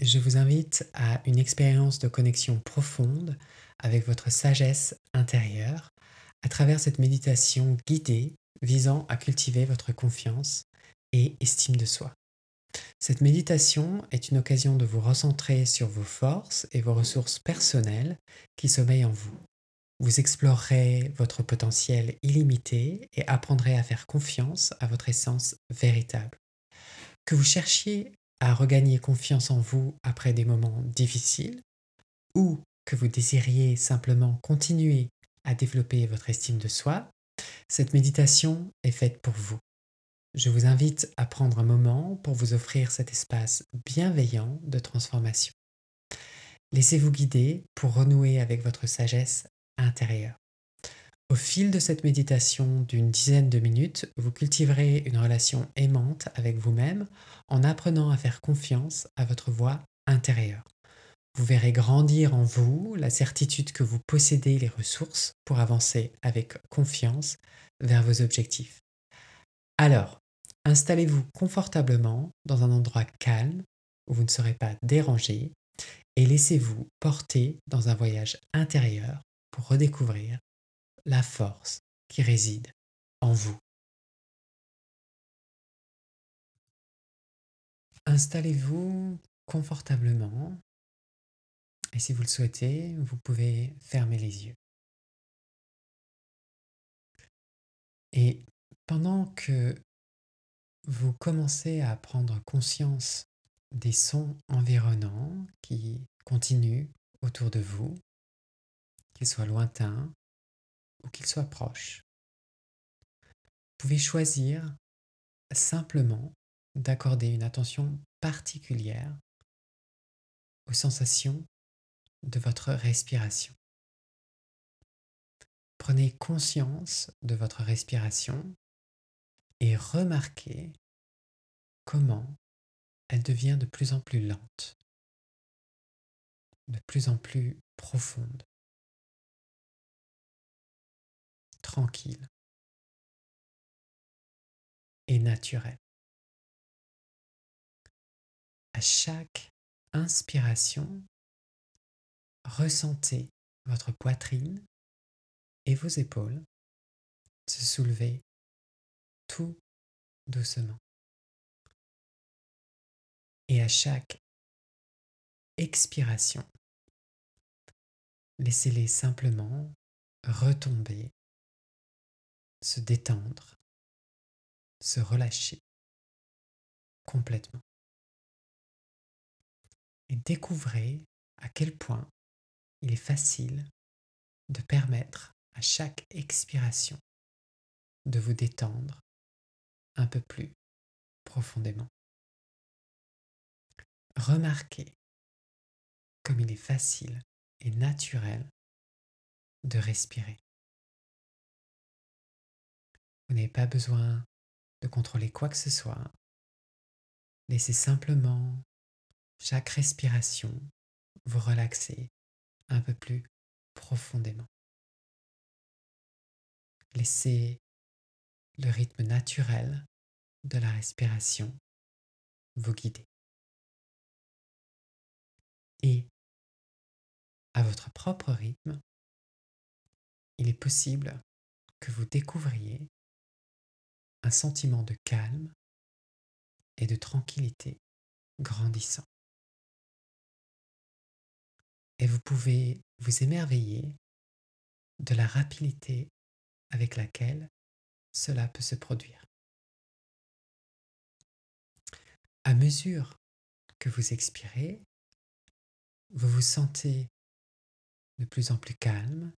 je vous invite à une expérience de connexion profonde avec votre sagesse intérieure à travers cette méditation guidée visant à cultiver votre confiance et estime de soi. Cette méditation est une occasion de vous recentrer sur vos forces et vos ressources personnelles qui sommeillent en vous. Vous explorerez votre potentiel illimité et apprendrez à faire confiance à votre essence véritable. Que vous cherchiez à regagner confiance en vous après des moments difficiles ou que vous désiriez simplement continuer à développer votre estime de soi, cette méditation est faite pour vous. Je vous invite à prendre un moment pour vous offrir cet espace bienveillant de transformation. Laissez-vous guider pour renouer avec votre sagesse intérieure. Au fil de cette méditation d'une dizaine de minutes, vous cultiverez une relation aimante avec vous-même en apprenant à faire confiance à votre voix intérieure. Vous verrez grandir en vous la certitude que vous possédez les ressources pour avancer avec confiance vers vos objectifs. Alors, installez-vous confortablement dans un endroit calme où vous ne serez pas dérangé et laissez-vous porter dans un voyage intérieur pour redécouvrir la force qui réside en vous. Installez-vous confortablement et si vous le souhaitez, vous pouvez fermer les yeux. Et pendant que vous commencez à prendre conscience des sons environnants qui continuent autour de vous, qu'ils soient lointains ou qu'ils soient proches, vous pouvez choisir simplement d'accorder une attention particulière aux sensations de votre respiration. Prenez conscience de votre respiration et remarquez comment elle devient de plus en plus lente, de plus en plus profonde, tranquille et naturelle. À chaque inspiration, ressentez votre poitrine et vos épaules se soulever tout doucement. Et à chaque expiration, laissez-les simplement retomber, se détendre, se relâcher complètement. Et découvrez à quel point il est facile de permettre à chaque expiration de vous détendre un peu plus profondément. Remarquez comme il est facile et naturel de respirer. Vous n'avez pas besoin de contrôler quoi que ce soit. Laissez simplement chaque respiration vous relaxer un peu plus profondément. Laissez le rythme naturel de la respiration vous guider. Et à votre propre rythme, il est possible que vous découvriez un sentiment de calme et de tranquillité grandissant et vous pouvez vous émerveiller de la rapidité avec laquelle cela peut se produire. À mesure que vous expirez, vous vous sentez de plus en plus calme,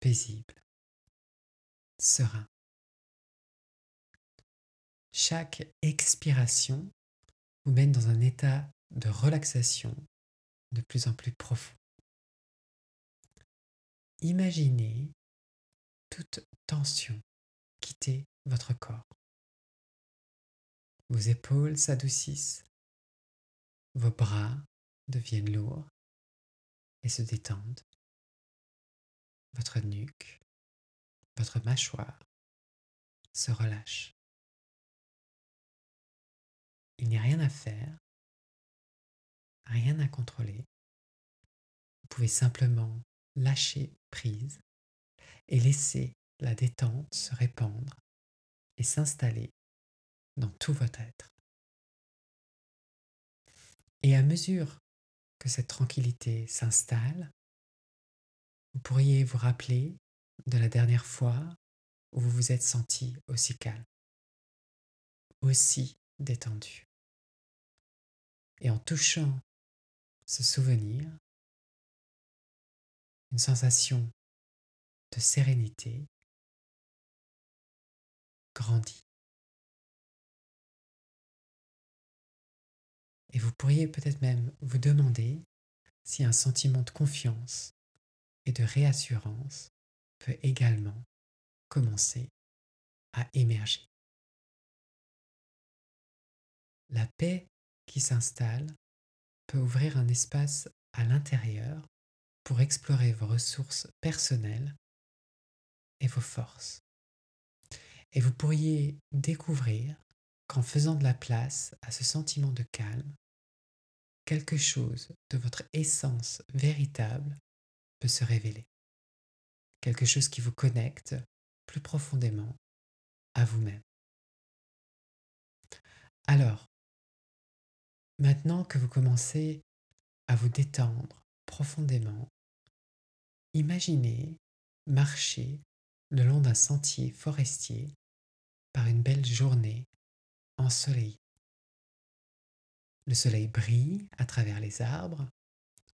paisible, serein. Chaque expiration vous mène dans un état de relaxation de plus en plus profond. imaginez toute tension quitter votre corps. Vos épaules s'adoucissent, vos bras deviennent lourds et se détendent. Votre nuque, votre mâchoire se relâche. Il n'y a rien à faire, rien à contrôler. Vous pouvez simplement lâcher prise et laisser la détente se répandre et s'installer dans tout votre être. Et à mesure que cette tranquillité s'installe, vous pourriez vous rappeler de la dernière fois où vous vous êtes senti aussi calme, aussi détendu. Et en touchant ce souvenir, une sensation de sérénité grandit. Et vous pourriez peut-être même vous demander si un sentiment de confiance et de réassurance peut également commencer à émerger. La paix qui s'installe peut ouvrir un espace à l'intérieur pour explorer vos ressources personnelles et vos forces. Et vous pourriez découvrir qu'en faisant de la place à ce sentiment de calme, quelque chose de votre essence véritable peut se révéler. Quelque chose qui vous connecte plus profondément à vous-même. Alors, maintenant que vous commencez à vous détendre profondément, imaginez marcher le long d'un sentier forestier par une belle journée ensoleillée. Le soleil brille à travers les arbres,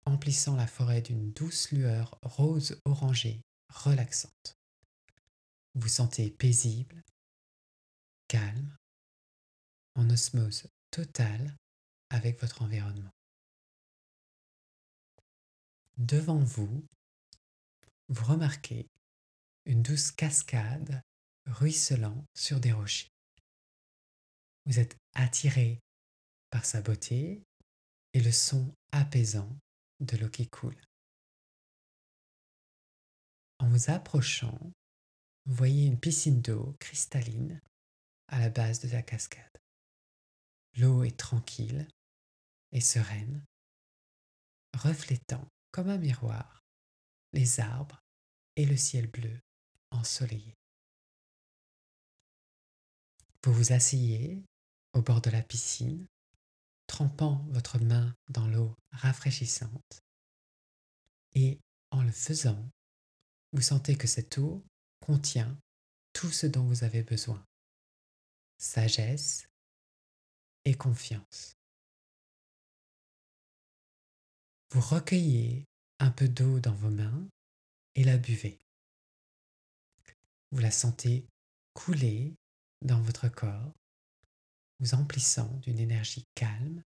emplissant la forêt d'une douce lueur rose orangée relaxante. Vous sentez paisible, calme, en osmose totale avec votre environnement. Devant vous, vous remarquez une douce cascade ruisselant sur des rochers. Vous êtes attiré par sa beauté et le son apaisant de l'eau qui coule. En vous approchant, vous voyez une piscine d'eau cristalline à la base de la cascade. L'eau est tranquille et sereine, reflétant comme un miroir les arbres et le ciel bleu ensoleillé. Vous vous asseyez au bord de la piscine, trempant votre main dans l'eau rafraîchissante, et en le faisant, vous sentez que cette eau contient tout ce dont vous avez besoin. Sagesse confiance. Vous recueillez un peu d'eau dans vos mains et la buvez. Vous la sentez couler dans votre corps, vous emplissant d'une énergie calme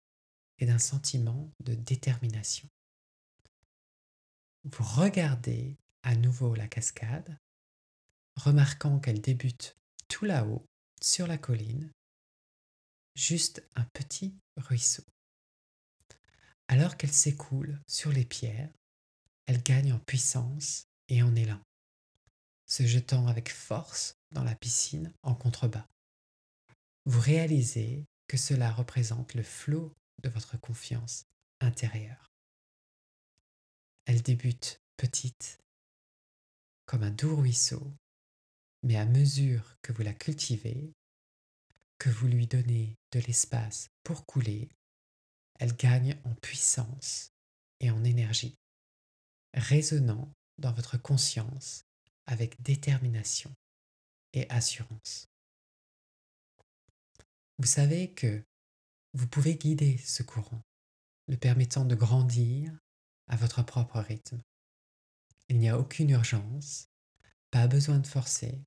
et d'un sentiment de détermination. Vous regardez à nouveau la cascade, remarquant qu'elle débute tout là-haut, sur la colline, juste un petit ruisseau. Alors qu'elle s'écoule sur les pierres, elle gagne en puissance et en élan se jetant avec force dans la piscine en contrebas. Vous réalisez que cela représente le flot de votre confiance intérieure. Elle débute petite, comme un doux ruisseau, mais à mesure que vous la cultivez, que vous lui donnez de l'espace pour couler, elle gagne en puissance et en énergie, résonnant dans votre conscience avec détermination et assurance. Vous savez que vous pouvez guider ce courant, le permettant de grandir à votre propre rythme. Il n'y a aucune urgence, pas besoin de forcer,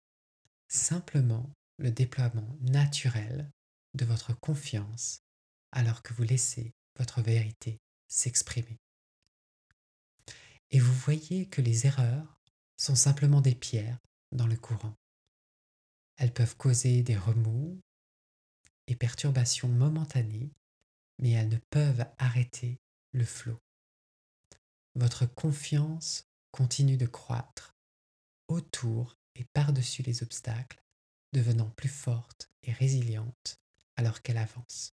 simplement le déploiement naturel de votre confiance alors que vous laissez votre vérité s'exprimer. Et vous voyez que les erreurs sont simplement des pierres dans le courant. Elles peuvent causer des remous et perturbations momentanées, mais elles ne peuvent arrêter le flot. Votre confiance continue de croître autour et par-dessus les obstacles, devenant plus forte et résiliente alors qu'elle avance.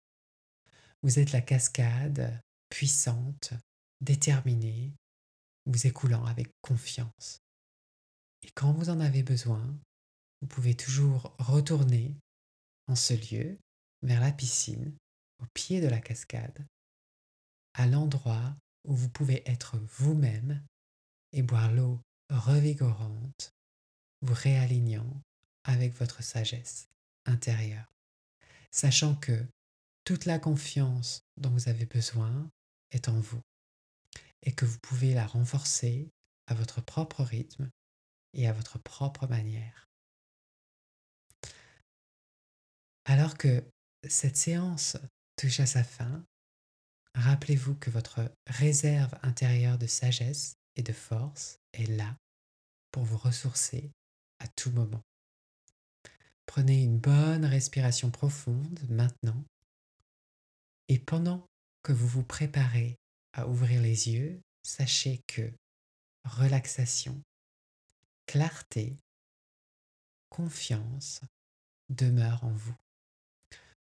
Vous êtes la cascade puissante, déterminée, vous écoulant avec confiance. Et quand vous en avez besoin, vous pouvez toujours retourner en ce lieu, vers la piscine, au pied de la cascade, à l'endroit où vous pouvez être vous-même et boire l'eau revigorante, vous réalignant avec votre sagesse intérieure, sachant que toute la confiance dont vous avez besoin est en vous et que vous pouvez la renforcer à votre propre rythme et à votre propre manière. Alors que cette séance touche à sa fin, rappelez-vous que votre réserve intérieure de sagesse et de force est là pour vous ressourcer à tout moment. Prenez une bonne respiration profonde maintenant et pendant que vous vous préparez à ouvrir les yeux, sachez que relaxation, clarté, confiance demeurent en vous.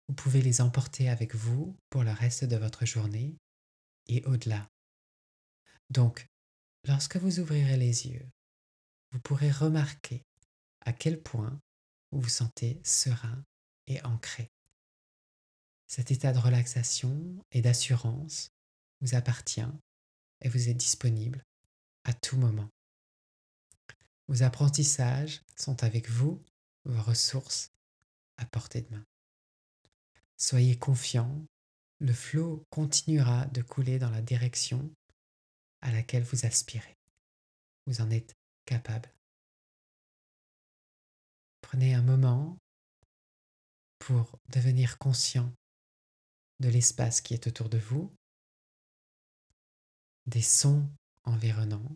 Vous pouvez les emporter avec vous pour le reste de votre journée et au-delà. Donc, lorsque vous ouvrirez les yeux, vous pourrez remarquer à quel point vous vous sentez serein et ancré. Cet état de relaxation et d'assurance vous appartient et vous est disponible à tout moment. Vos apprentissages sont avec vous, vos ressources à portée de main. Soyez confiant, le flot continuera de couler dans la direction à laquelle vous aspirez. Vous en êtes capable. Prenez un moment pour devenir conscient de l'espace qui est autour de vous, des sons environnants,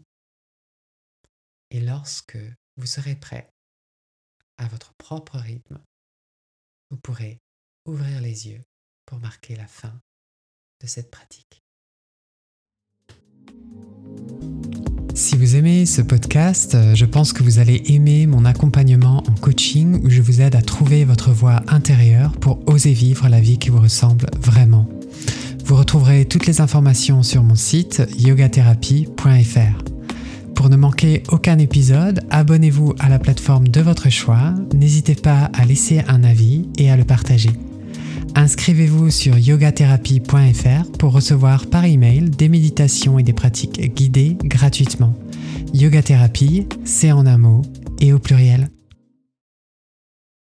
et lorsque vous serez prêt à votre propre rythme, vous pourrez ouvrir les yeux pour marquer la fin de cette pratique. Si vous aimez ce podcast, euh, je pense que vous allez aimer mon accompagnement en coaching où je vous aide à trouver votre voie intérieure pour oser vivre la vie qui vous ressemble vraiment. Vous retrouverez toutes les informations sur mon site yogatherapie.fr. Pour ne manquer aucun épisode, abonnez-vous à la plateforme de votre choix, n'hésitez pas à laisser un avis et à le partager. Inscrivez-vous sur yogatherapie.fr pour recevoir par email des méditations et des pratiques guidées gratuitement. Yoga c'est en un mot et au pluriel.